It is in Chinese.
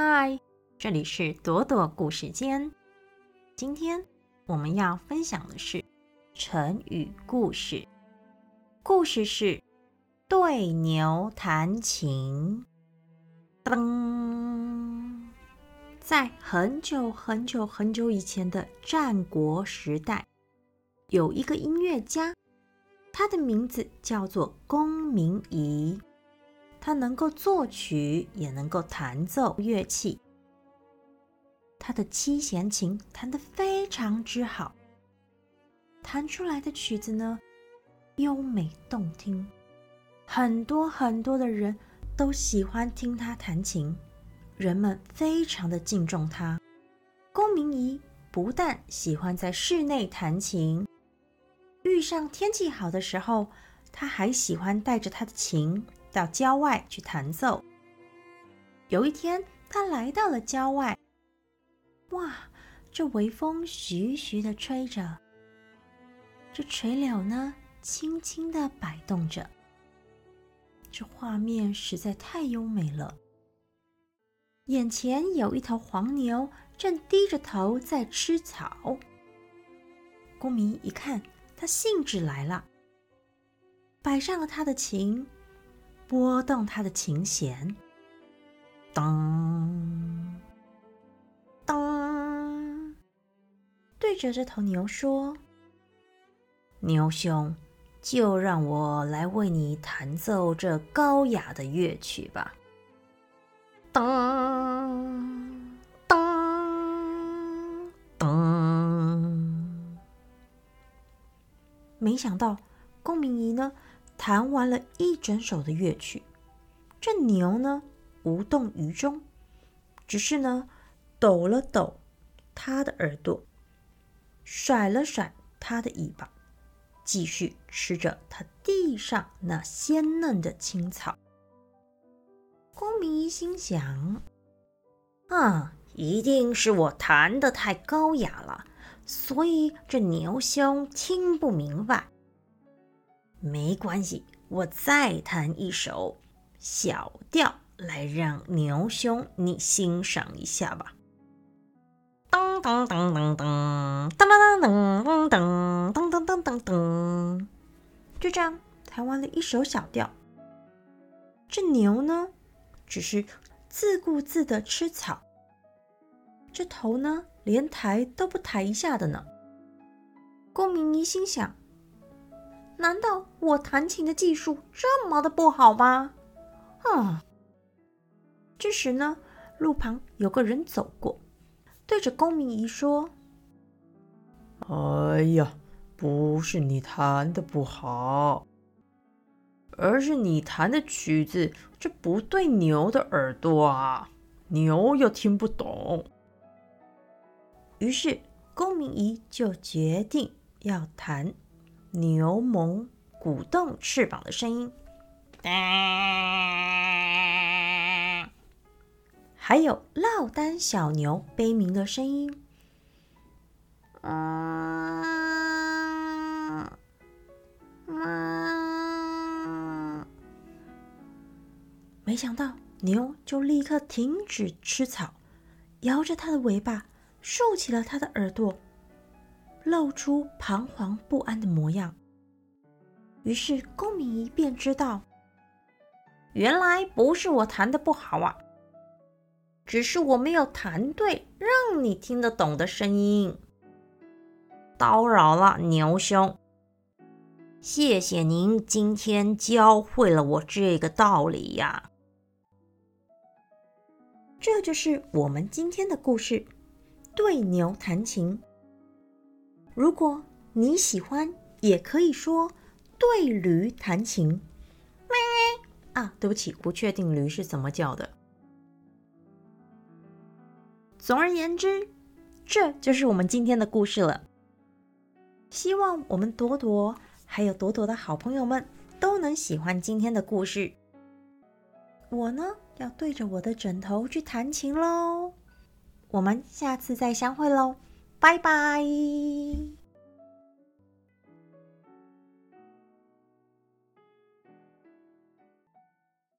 嗨，这里是朵朵故事间。今天我们要分享的是成语故事，故事是对牛弹琴。噔，在很久很久很久以前的战国时代，有一个音乐家，他的名字叫做公明仪。他能够作曲，也能够弹奏乐器。他的七弦琴弹得非常之好，弹出来的曲子呢，优美动听，很多很多的人都喜欢听他弹琴，人们非常的敬重他。龚明仪不但喜欢在室内弹琴，遇上天气好的时候，他还喜欢带着他的琴。到郊外去弹奏。有一天，他来到了郊外，哇，这微风徐徐的吹着，这垂柳呢，轻轻的摆动着，这画面实在太优美了。眼前有一头黄牛，正低着头在吃草。公明一看，他兴致来了，摆上了他的琴。拨动他的琴弦，当当，对着这头牛说：“牛兄，就让我来为你弹奏这高雅的乐曲吧。”当当当，没想到龚明仪呢？弹完了一整首的乐曲，这牛呢无动于衷，只是呢抖了抖它的耳朵，甩了甩它的尾巴，继续吃着它地上那鲜嫩的青草。公明一心想：啊，一定是我弹的太高雅了，所以这牛兄听不明白。没关系，我再弹一首小调来让牛兄你欣赏一下吧。噔噔噔噔噔噔噔噔噔噔噔噔噔噔，就这样弹完了一首小调。这牛呢，只是自顾自的吃草，这头呢，连抬都不抬一下的呢。公明一心想。难道我弹琴的技术这么的不好吗？啊！这时呢，路旁有个人走过，对着公明仪说：“哎呀，不是你弹的不好，而是你弹的曲子这不对牛的耳朵啊，牛又听不懂。”于是公明仪就决定要弹。牛虻鼓动翅膀的声音，还有落单小牛悲鸣的声音。没想到牛就立刻停止吃草，摇着它的尾巴，竖起了它的耳朵。露出彷徨不安的模样。于是公明仪便知道，原来不是我弹的不好啊，只是我没有弹对让你听得懂的声音。叨扰了牛兄，谢谢您今天教会了我这个道理呀。这就是我们今天的故事：对牛弹琴。如果你喜欢，也可以说对驴弹琴。咩啊，对不起，不确定驴是怎么叫的。总而言之，这就是我们今天的故事了。希望我们朵朵还有朵朵的好朋友们都能喜欢今天的故事。我呢，要对着我的枕头去弹琴喽。我们下次再相会喽。拜拜。